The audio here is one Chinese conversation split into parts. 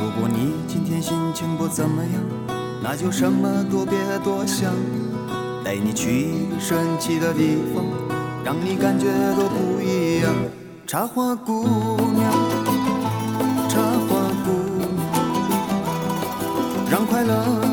如果你今天心情不怎么样，那就什么都别多想，带你去神奇的地方，让你感觉都不一样。茶花姑娘，茶花姑娘，让快乐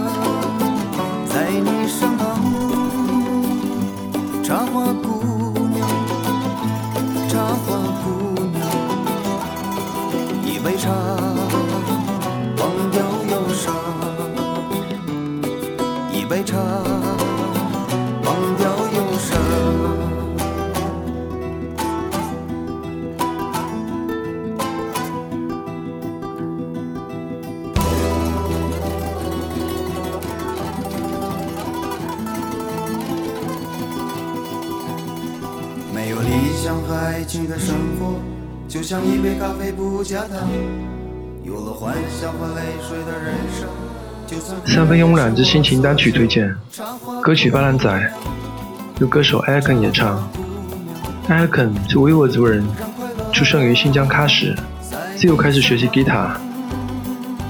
没有理想和爱情的生活，就像一杯咖啡不加糖。有了幻想和泪水的人生，就算三分慵懒之心情单曲推荐，歌曲《巴兰仔》由歌手 a 肯演唱。a 肯是维吾尔族人，出生于新疆喀什，自幼开始学习吉他。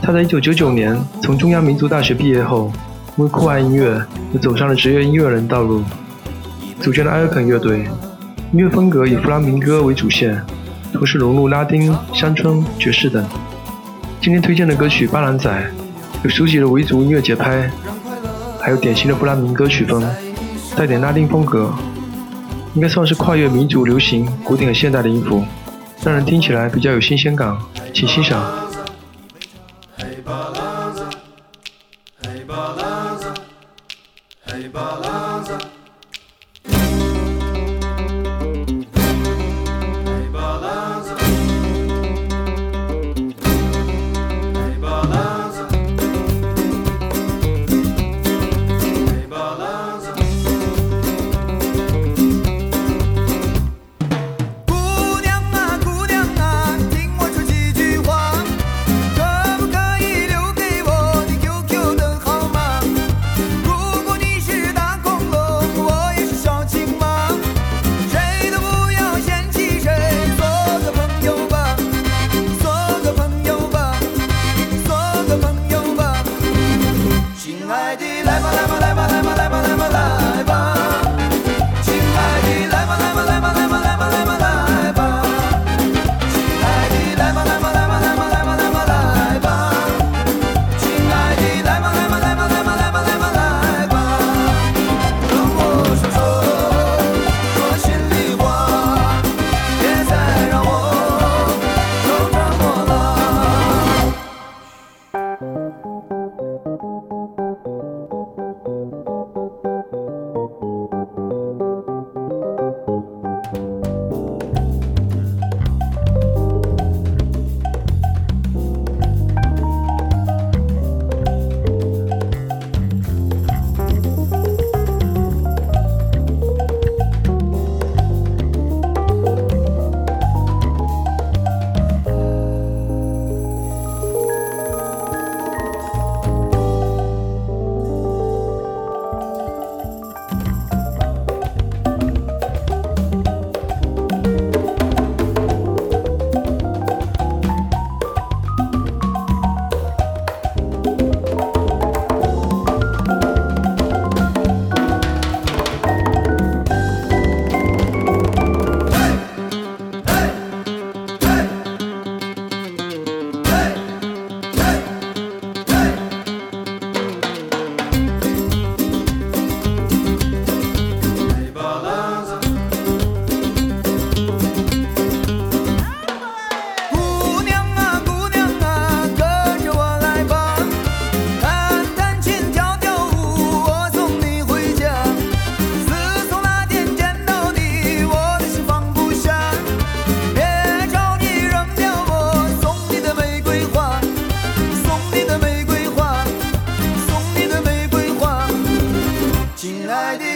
他在1999年从中央民族大学毕业后，因为酷爱音乐，又走上了职业音乐人道路，组建了 a 肯乐队。音乐风格以弗拉明戈为主线，同时融入拉丁、乡村、爵士等。今天推荐的歌曲《巴兰仔》，有熟悉的维族音乐节拍，还有典型的弗拉明戈曲风，带点拉丁风格，应该算是跨越民族、流行、古典和现代的音符，让人听起来比较有新鲜感，请欣赏。嘿巴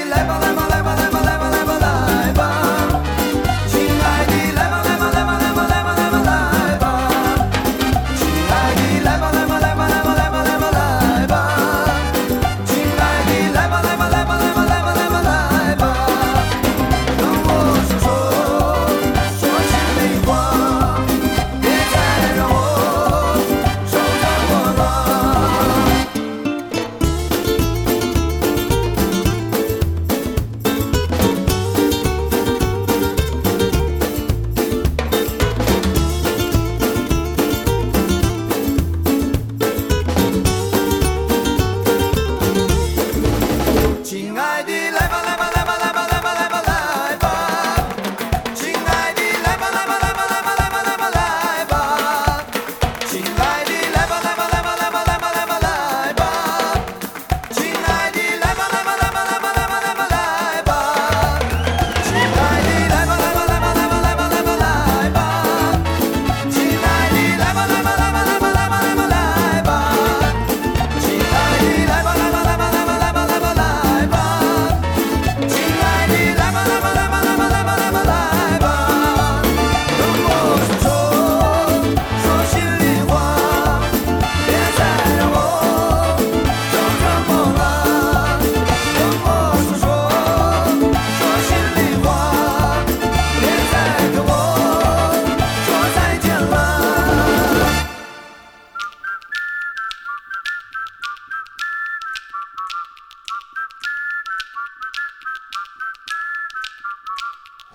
level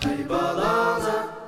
Aí balança.